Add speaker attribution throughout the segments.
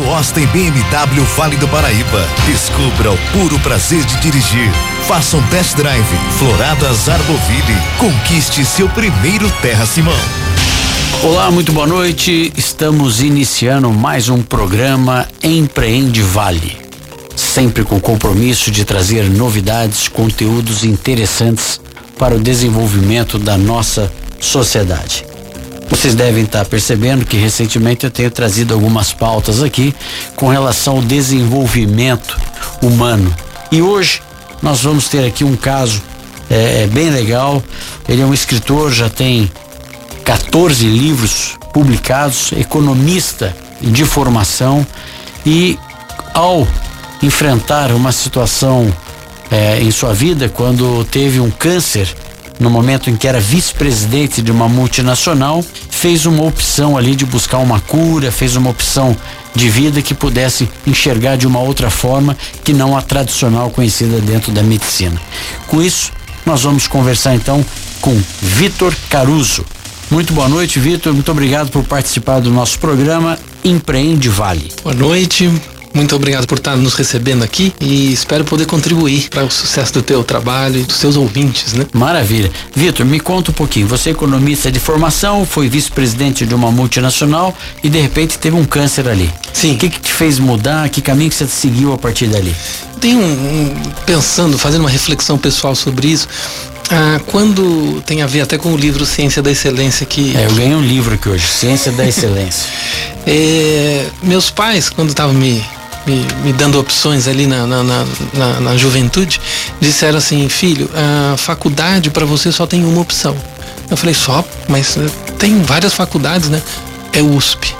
Speaker 1: Austin BMW Vale do Paraíba. Descubra o puro prazer de dirigir. Faça um test drive. Floradas Arboville. Conquiste seu primeiro Terra Simão.
Speaker 2: Olá, muito boa noite. Estamos iniciando mais um programa Empreende Vale. Sempre com o compromisso de trazer novidades, conteúdos interessantes para o desenvolvimento da nossa sociedade. Vocês devem estar percebendo que recentemente eu tenho trazido algumas pautas aqui com relação ao desenvolvimento humano. E hoje nós vamos ter aqui um caso é, é bem legal. Ele é um escritor, já tem 14 livros publicados, economista de formação e ao enfrentar uma situação é, em sua vida quando teve um câncer no momento em que era vice-presidente de uma multinacional, fez uma opção ali de buscar uma cura, fez uma opção de vida que pudesse enxergar de uma outra forma que não a tradicional conhecida dentro da medicina. Com isso, nós vamos conversar então com Vitor Caruso. Muito boa noite, Vitor. Muito obrigado por participar do nosso programa Empreende Vale.
Speaker 3: Boa noite. Muito obrigado por estar nos recebendo aqui e espero poder contribuir para o sucesso do teu trabalho e dos seus ouvintes, né?
Speaker 2: Maravilha. Vitor, me conta um pouquinho. Você é economista de formação, foi vice-presidente de uma multinacional e de repente teve um câncer ali.
Speaker 3: Sim.
Speaker 2: O que, que te fez mudar? Que caminho que você seguiu a partir dali?
Speaker 3: Tenho um, um, pensando, fazendo uma reflexão pessoal sobre isso. Ah, quando tem a ver até com o livro Ciência da Excelência que.
Speaker 2: É, eu ganhei um livro aqui hoje, Ciência da Excelência.
Speaker 3: é, meus pais, quando estavam me me, me dando opções ali na, na, na, na, na juventude, disseram assim: filho, a faculdade para você só tem uma opção. Eu falei: só? Mas né, tem várias faculdades, né? É USP,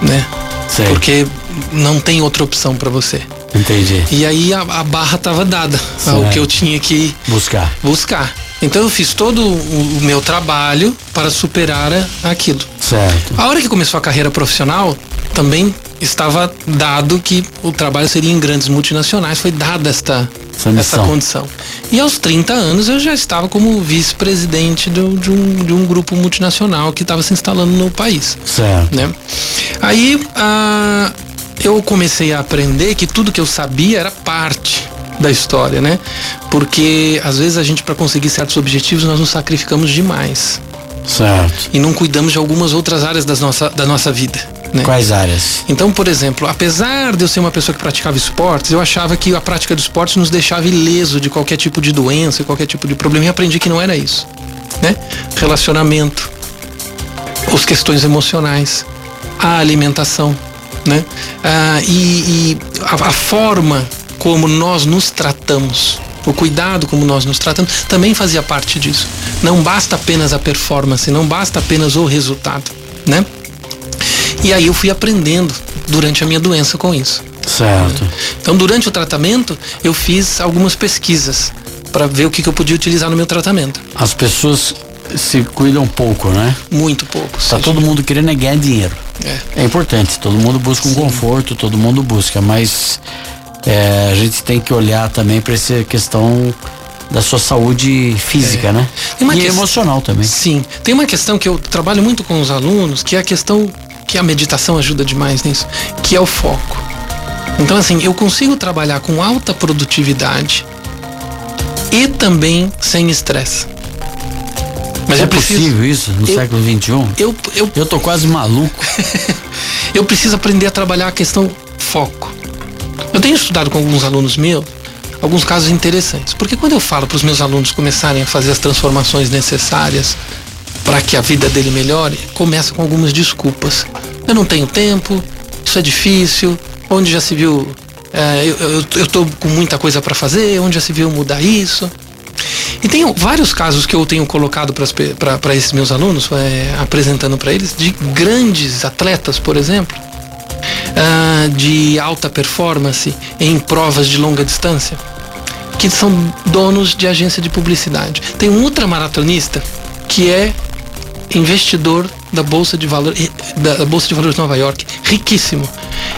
Speaker 3: né?
Speaker 2: Sei.
Speaker 3: Porque não tem outra opção para você.
Speaker 2: Entendi.
Speaker 3: E aí a, a barra estava dada ao que eu tinha que
Speaker 2: buscar.
Speaker 3: Buscar. Então eu fiz todo o, o meu trabalho para superar aquilo.
Speaker 2: Certo.
Speaker 3: A hora que começou a carreira profissional, também estava dado que o trabalho seria em grandes multinacionais, foi dada esta, essa condição. E aos 30 anos eu já estava como vice-presidente de, um, de um grupo multinacional que estava se instalando no país.
Speaker 2: Certo.
Speaker 3: Né? Aí ah, eu comecei a aprender que tudo que eu sabia era parte da história, né? Porque às vezes a gente para conseguir certos objetivos nós nos sacrificamos demais.
Speaker 2: Certo.
Speaker 3: E não cuidamos de algumas outras áreas das nossa, da nossa vida. Né?
Speaker 2: Quais áreas?
Speaker 3: Então, por exemplo, apesar de eu ser uma pessoa que praticava esportes, eu achava que a prática do esporte nos deixava ileso de qualquer tipo de doença, qualquer tipo de problema, e aprendi que não era isso. Né? Relacionamento, as questões emocionais, a alimentação, né? Ah, e, e a, a forma como nós nos tratamos o cuidado como nós nos tratamos também fazia parte disso. Não basta apenas a performance, não basta apenas o resultado, né? E aí eu fui aprendendo durante a minha doença com isso.
Speaker 2: Certo.
Speaker 3: Então, durante o tratamento, eu fiz algumas pesquisas para ver o que, que, eu podia utilizar no meu tratamento.
Speaker 2: As pessoas se cuidam pouco, né?
Speaker 3: Muito pouco.
Speaker 2: Tá todo mundo querendo é ganhar dinheiro. É. é importante, todo mundo busca um Sim. conforto, todo mundo busca, mas é, a gente tem que olhar também para essa questão da sua saúde física, é. né? e que... emocional também.
Speaker 3: Sim. Tem uma questão que eu trabalho muito com os alunos, que é a questão que a meditação ajuda demais nisso, que é o foco. Então, assim, eu consigo trabalhar com alta produtividade e também sem estresse.
Speaker 2: Mas é possível isso no eu, século XXI?
Speaker 3: Eu, eu,
Speaker 2: eu tô quase maluco.
Speaker 3: eu preciso aprender a trabalhar a questão foco. Eu tenho estudado com alguns alunos meus alguns casos interessantes. Porque quando eu falo para os meus alunos começarem a fazer as transformações necessárias para que a vida dele melhore, começa com algumas desculpas. Eu não tenho tempo, isso é difícil, onde já se viu. É, eu estou com muita coisa para fazer, onde já se viu mudar isso. E tem vários casos que eu tenho colocado para esses meus alunos, é, apresentando para eles, de grandes atletas, por exemplo, uh, de alta performance em provas de longa distância, que são donos de agência de publicidade. Tem um ultramaratonista que é investidor da Bolsa de Valores da Bolsa de Valores de Nova York, riquíssimo.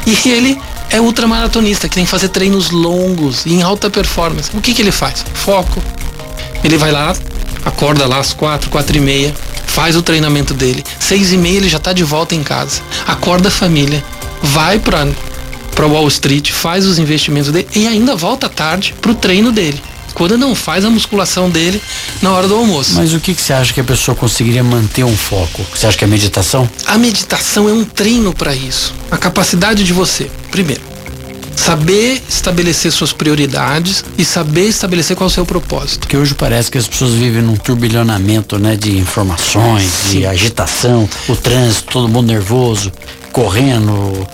Speaker 3: E ele é ultramaratonista, que tem que fazer treinos longos em alta performance. O que, que ele faz? Foco. Ele vai lá, acorda lá às quatro, quatro e meia, faz o treinamento dele. Seis e meia ele já está de volta em casa. Acorda a família, vai para para Wall Street, faz os investimentos dele e ainda volta tarde para o treino dele. Quando não faz a musculação dele na hora do almoço.
Speaker 2: Mas o que, que você acha que a pessoa conseguiria manter um foco? Você acha que é meditação?
Speaker 3: A meditação é um treino para isso. A capacidade de você, primeiro, saber estabelecer suas prioridades e saber estabelecer qual é o seu propósito.
Speaker 2: Porque hoje parece que as pessoas vivem num turbilhonamento, né, de informações, Sim. de agitação, o trânsito, todo mundo nervoso, correndo,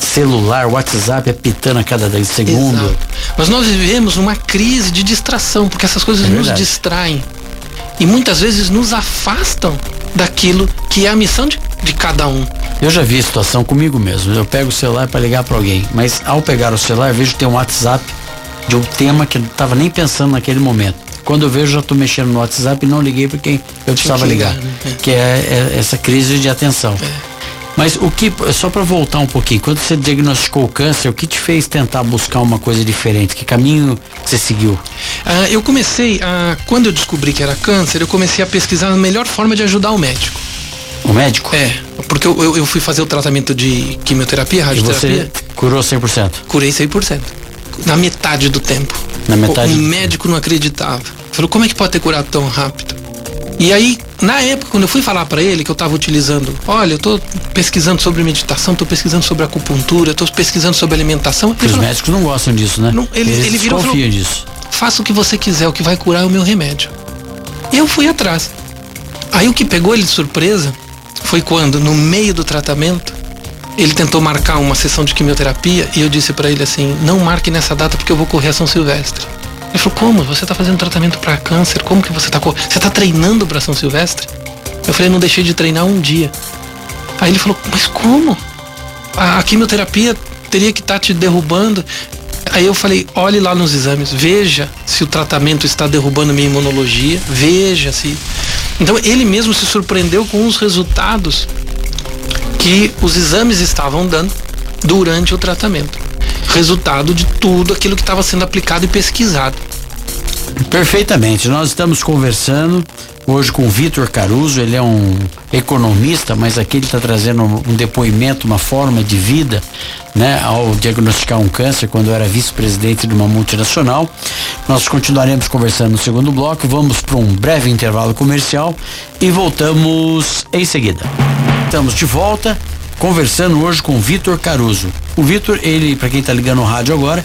Speaker 2: celular, WhatsApp apitando a cada 10 segundos.
Speaker 3: Mas nós vivemos uma crise de distração, porque essas coisas é nos distraem. E muitas vezes nos afastam daquilo que é a missão de, de cada um.
Speaker 2: Eu já vi a situação comigo mesmo. Eu pego o celular para ligar para alguém, mas ao pegar o celular, eu vejo que tem um WhatsApp de um tema que eu não estava nem pensando naquele momento. Quando eu vejo, já estou mexendo no WhatsApp e não liguei para quem eu precisava ligar. ligar. Né? Que é, é, essa crise de atenção. É. Mas o que, só para voltar um pouquinho, quando você diagnosticou o câncer, o que te fez tentar buscar uma coisa diferente? Que caminho você seguiu?
Speaker 3: Ah, eu comecei, a, quando eu descobri que era câncer, eu comecei a pesquisar a melhor forma de ajudar o médico.
Speaker 2: O médico?
Speaker 3: É, porque eu, eu, eu fui fazer o tratamento de quimioterapia, radioterapia. E você
Speaker 2: curou 100%?
Speaker 3: Curei 100%. Na metade do tempo.
Speaker 2: Na metade?
Speaker 3: O, o médico não acreditava. Falou, como é que pode ter curado tão rápido? E aí, na época, quando eu fui falar para ele que eu estava utilizando, olha, eu estou pesquisando sobre meditação, estou pesquisando sobre acupuntura, estou pesquisando sobre alimentação.
Speaker 2: Os falou, médicos não gostam disso, né?
Speaker 3: Não, ele,
Speaker 2: Eles
Speaker 3: ele virou
Speaker 2: falou, disso.
Speaker 3: Faça o que você quiser, o que vai curar é o meu remédio. E eu fui atrás. Aí o que pegou ele de surpresa foi quando, no meio do tratamento, ele tentou marcar uma sessão de quimioterapia e eu disse para ele assim: não marque nessa data porque eu vou correr a São Silvestre. Ele falou, como? Você está fazendo tratamento para câncer? Como que você está Você está treinando para São Silvestre? Eu falei, não deixei de treinar um dia. Aí ele falou, mas como? A, a quimioterapia teria que estar tá te derrubando. Aí eu falei, olhe lá nos exames, veja se o tratamento está derrubando minha imunologia, veja se. Então ele mesmo se surpreendeu com os resultados que os exames estavam dando durante o tratamento resultado de tudo aquilo que estava sendo aplicado e pesquisado.
Speaker 2: Perfeitamente. Nós estamos conversando hoje com o Vitor Caruso, ele é um economista, mas aqui ele está trazendo um depoimento, uma forma de vida, né, ao diagnosticar um câncer quando era vice-presidente de uma multinacional. Nós continuaremos conversando no segundo bloco, vamos para um breve intervalo comercial e voltamos em seguida. Estamos de volta conversando hoje com o Vitor Caruso. O Vitor, ele, para quem está ligando no rádio agora,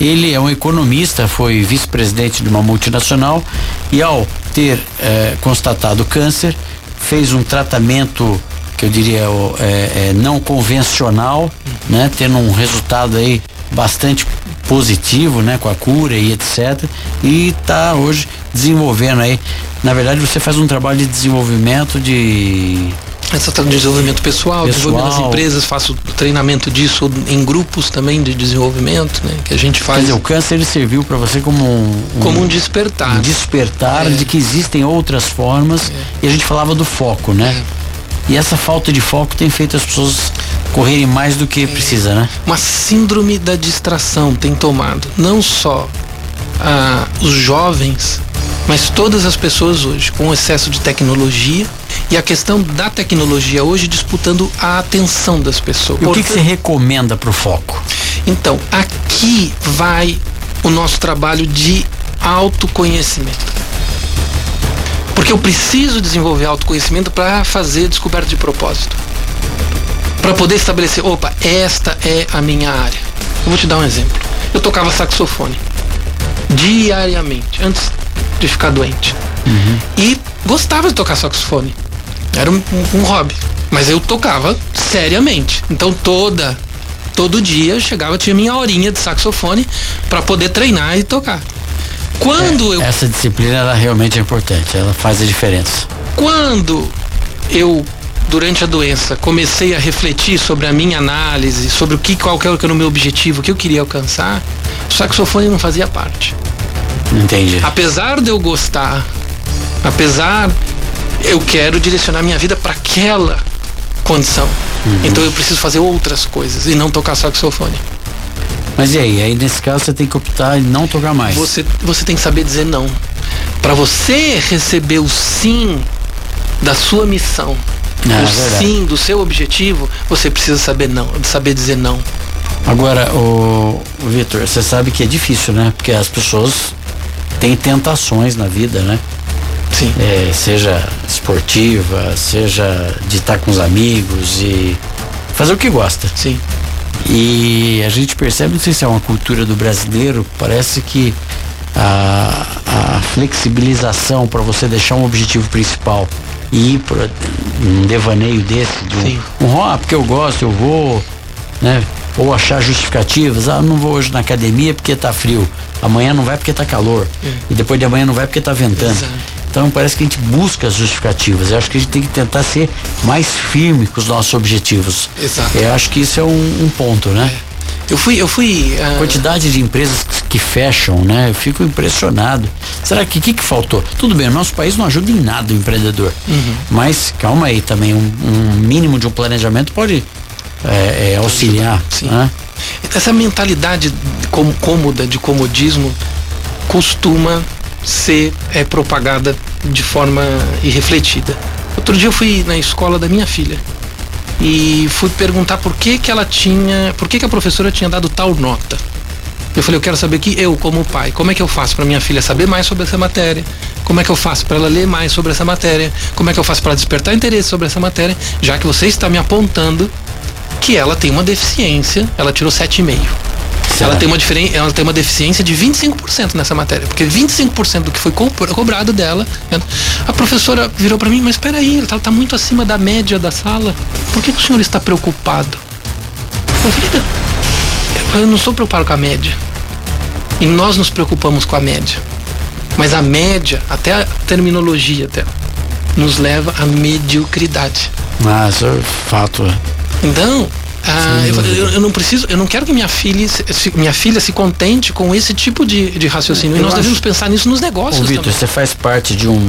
Speaker 2: ele é um economista, foi vice-presidente de uma multinacional e ao ter eh, constatado câncer, fez um tratamento que eu diria é, é, não convencional, né, tendo um resultado aí bastante positivo, né, com a cura e etc. E está hoje desenvolvendo aí. Na verdade, você faz um trabalho de desenvolvimento de
Speaker 3: essa de desenvolvimento pessoal, pessoal, desenvolvimento das empresas, faço treinamento disso em grupos também de desenvolvimento, né? Que a gente faz.
Speaker 2: Quer dizer, o câncer ele serviu para você como um,
Speaker 3: um, como um despertar. Um
Speaker 2: despertar é. de que existem outras formas. É. E a gente falava do foco, né? É. E essa falta de foco tem feito as pessoas correrem mais do que é. precisa, né?
Speaker 3: Uma síndrome da distração tem tomado não só ah, os jovens, mas todas as pessoas hoje, com excesso de tecnologia e a questão da tecnologia hoje disputando a atenção das pessoas.
Speaker 2: E o que, que você recomenda para o foco?
Speaker 3: Então, aqui vai o nosso trabalho de autoconhecimento. Porque eu preciso desenvolver autoconhecimento para fazer descoberta de propósito. Para poder estabelecer, opa, esta é a minha área. Eu vou te dar um exemplo. Eu tocava saxofone diariamente, antes de ficar doente. Uhum. E gostava de tocar saxofone. Era um, um, um, hobby. Mas eu tocava seriamente. Então toda todo dia eu chegava, tinha minha horinha de saxofone para poder treinar e tocar. Quando
Speaker 2: é,
Speaker 3: eu
Speaker 2: essa disciplina ela realmente é importante, ela faz a diferença.
Speaker 3: Quando eu durante a doença comecei a refletir sobre a minha análise, sobre o que qual que era o meu objetivo, o que eu queria alcançar, o saxofone não fazia parte.
Speaker 2: Entendi.
Speaker 3: Apesar de eu gostar, apesar eu quero direcionar minha vida para aquela condição. Uhum. Então eu preciso fazer outras coisas e não tocar saxofone.
Speaker 2: Mas e aí? Aí nesse caso você tem que optar em não tocar mais.
Speaker 3: Você, você tem que saber dizer não. Para você receber o sim da sua missão, é, o sim do seu objetivo, você precisa saber não, saber dizer não.
Speaker 2: Agora, o, o Vitor, você sabe que é difícil, né? Porque as pessoas têm tentações na vida, né?
Speaker 3: Sim.
Speaker 2: É, seja esportiva, seja de estar com os amigos e fazer o que gosta.
Speaker 3: Sim.
Speaker 2: E a gente percebe, não sei se é uma cultura do brasileiro, parece que a, a flexibilização para você deixar um objetivo principal e ir para um devaneio desse, de um, um ah, porque eu gosto, eu vou, né? Ou achar justificativas, ah, não vou hoje na academia porque tá frio, amanhã não vai porque tá calor, é. e depois de amanhã não vai porque tá ventando. Exato. Então parece que a gente busca as justificativas. Eu acho que a gente tem que tentar ser mais firme com os nossos objetivos.
Speaker 3: Exato.
Speaker 2: Eu acho que isso é um, um ponto, né?
Speaker 3: É. Eu fui, eu fui.
Speaker 2: Uh... Quantidade de empresas que fecham, né? Eu fico impressionado. Será que o que, que faltou? Tudo bem, o nosso país não ajuda em nada o empreendedor.
Speaker 3: Uhum.
Speaker 2: Mas calma aí também, um, um, mínimo de um planejamento pode é, é, auxiliar.
Speaker 3: Sim. Né? Essa mentalidade cômoda, de comodismo, costuma ser é, propagada de forma irrefletida. Outro dia eu fui na escola da minha filha e fui perguntar por que que ela tinha, por que que a professora tinha dado tal nota. Eu falei, eu quero saber que eu, como pai, como é que eu faço para minha filha saber mais sobre essa matéria? Como é que eu faço para ela ler mais sobre essa matéria? Como é que eu faço para despertar interesse sobre essa matéria? Já que você está me apontando que ela tem uma deficiência, ela tirou 7,5. Ela tem, uma diferen... ela tem uma deficiência de 25% nessa matéria, porque 25% do que foi cobrado dela. Né? A professora virou para mim, mas espera aí, ela está muito acima da média da sala. Por que, o senhor está preocupado? Eu não estou preocupado com a média. E nós nos preocupamos com a média. Mas a média, até a terminologia até, nos leva à mediocridade.
Speaker 2: Ah, isso é fato. É.
Speaker 3: Então, ah, eu, eu, eu, não preciso, eu não quero que minha filha, se, minha filha se contente com esse tipo de, de raciocínio. Eu e nós devemos pensar nisso nos negócios. Ô,
Speaker 2: Vitor, você faz parte de um,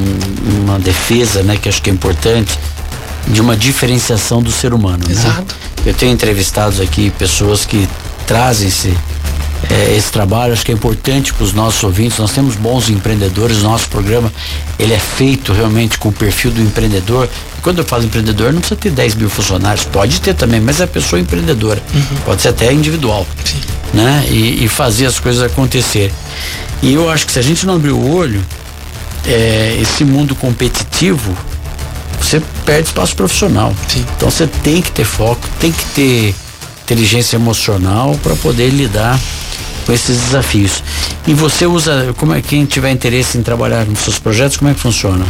Speaker 2: uma defesa, né, que acho que é importante, de uma diferenciação do ser humano. Né?
Speaker 3: Exato.
Speaker 2: Né? Eu tenho entrevistados aqui pessoas que trazem-se é, esse trabalho, acho que é importante para os nossos ouvintes. Nós temos bons empreendedores, nosso programa ele é feito realmente com o perfil do empreendedor. Quando eu falo empreendedor, não precisa ter 10 mil funcionários, pode ter também, mas é a pessoa empreendedora, uhum. pode ser até individual,
Speaker 3: Sim.
Speaker 2: né? E, e, fazer as coisas acontecer. E eu acho que se a gente não abrir o olho, é, esse mundo competitivo, você perde espaço profissional.
Speaker 3: Sim.
Speaker 2: Então você tem que ter foco, tem que ter inteligência emocional para poder lidar com esses desafios. E você usa, como é quem tiver interesse em trabalhar nos seus projetos, como é que funciona?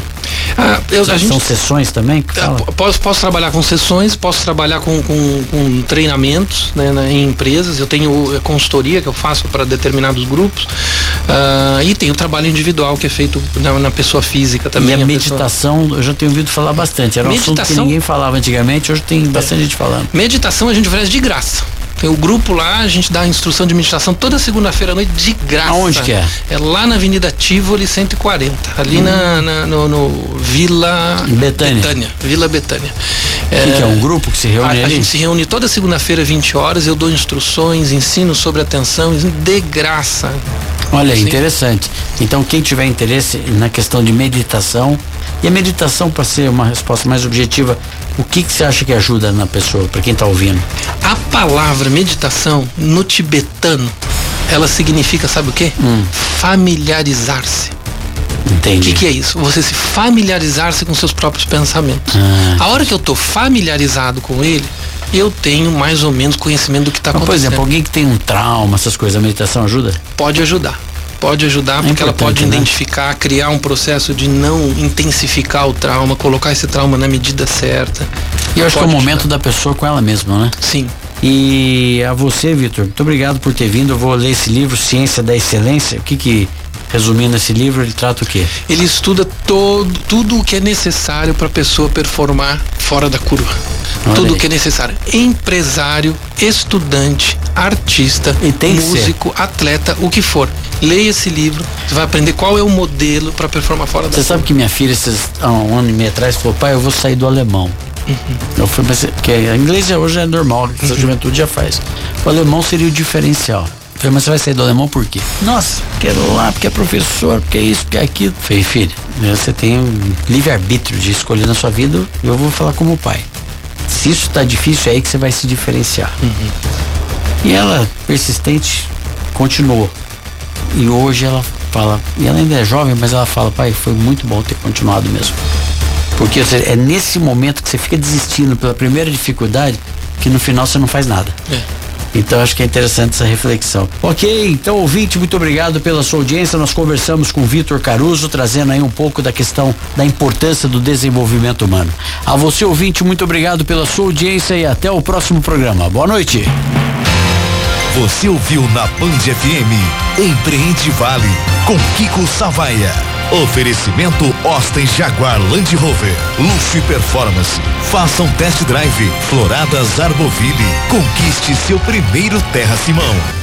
Speaker 3: Ah, eu,
Speaker 2: São
Speaker 3: gente,
Speaker 2: sessões também? Que
Speaker 3: fala? Posso, posso trabalhar com sessões, posso trabalhar com, com, com treinamentos né, na, em empresas. Eu tenho consultoria que eu faço para determinados grupos. Uh, e tem o trabalho individual que é feito na, na pessoa física também.
Speaker 2: E a, a meditação, pessoa... eu já tenho ouvido falar bastante. Era um meditação, assunto que ninguém falava antigamente, hoje tem bastante é. gente falando.
Speaker 3: Meditação a gente oferece de graça. Tem o grupo lá, a gente dá instrução de meditação toda segunda-feira à noite de graça.
Speaker 2: Aonde que é?
Speaker 3: É lá na Avenida Tivoli 140, ali hum. na, na no, no, Vila
Speaker 2: Betânia.
Speaker 3: Betânia. Vila Betânia.
Speaker 2: O é, que, que, é um grupo que se reúne a?
Speaker 3: A gente se reúne toda segunda-feira, 20 horas, eu dou instruções, ensino sobre atenção de graça.
Speaker 2: Olha, interessante. Então, quem tiver interesse na questão de meditação, e a meditação, para ser uma resposta mais objetiva, o que, que você acha que ajuda na pessoa, para quem está ouvindo?
Speaker 3: A palavra meditação no tibetano, ela significa, sabe o quê?
Speaker 2: Hum.
Speaker 3: Familiarizar-se.
Speaker 2: Entendi.
Speaker 3: O que, que, é isso? Você se familiarizar-se com seus próprios pensamentos.
Speaker 2: Ah,
Speaker 3: a hora que eu estou familiarizado com ele, eu tenho mais ou menos conhecimento do que está acontecendo.
Speaker 2: Por exemplo, alguém que tem um trauma, essas coisas, a meditação ajuda?
Speaker 3: Pode ajudar pode ajudar é porque ela pode né? identificar, criar um processo de não intensificar o trauma, colocar esse trauma na medida certa.
Speaker 2: E eu acho que é o momento ajudar. da pessoa com ela mesma, né?
Speaker 3: Sim.
Speaker 2: E a você, Vitor, muito obrigado por ter vindo. Eu vou ler esse livro, Ciência da Excelência. O que que Resumindo esse livro, ele trata o quê?
Speaker 3: Ele estuda todo, tudo o que é necessário para a pessoa performar fora da curva. Olha tudo o que é necessário. Empresário, estudante, artista, músico, atleta, o que for. Leia esse livro, você vai aprender qual é o modelo para performar fora da
Speaker 2: Você sabe que minha filha, esses, há um ano e meio atrás, falou, pai, eu vou sair do alemão.
Speaker 3: Uhum.
Speaker 2: Eu fui, mas, porque inglês hoje é normal, a uhum. juventude já faz. O alemão seria o diferencial. falei, mas você vai sair do alemão por quê? Nossa, quero lá, porque é professor, porque é isso, porque é aquilo. Eu falei, filho, você tem um livre-arbítrio de escolher na sua vida, eu vou falar como pai. Se isso tá difícil, é aí que você vai se diferenciar. Uhum. E ela, persistente, continuou. E hoje ela fala, e ela ainda é jovem, mas ela fala, pai, foi muito bom ter continuado mesmo. Porque é nesse momento que você fica desistindo pela primeira dificuldade que no final você não faz nada. É. Então acho que é interessante essa reflexão. Ok, então ouvinte, muito obrigado pela sua audiência. Nós conversamos com Vitor Caruso, trazendo aí um pouco da questão da importância do desenvolvimento humano. A você, ouvinte, muito obrigado pela sua audiência e até o próximo programa. Boa noite.
Speaker 1: Você ouviu na Band FM Empreende Vale com Kiko Savaia. Oferecimento Austin Jaguar Land Rover. Luxo e performance. Faça um test drive. Floradas Arboville. Conquiste seu primeiro Terra Simão.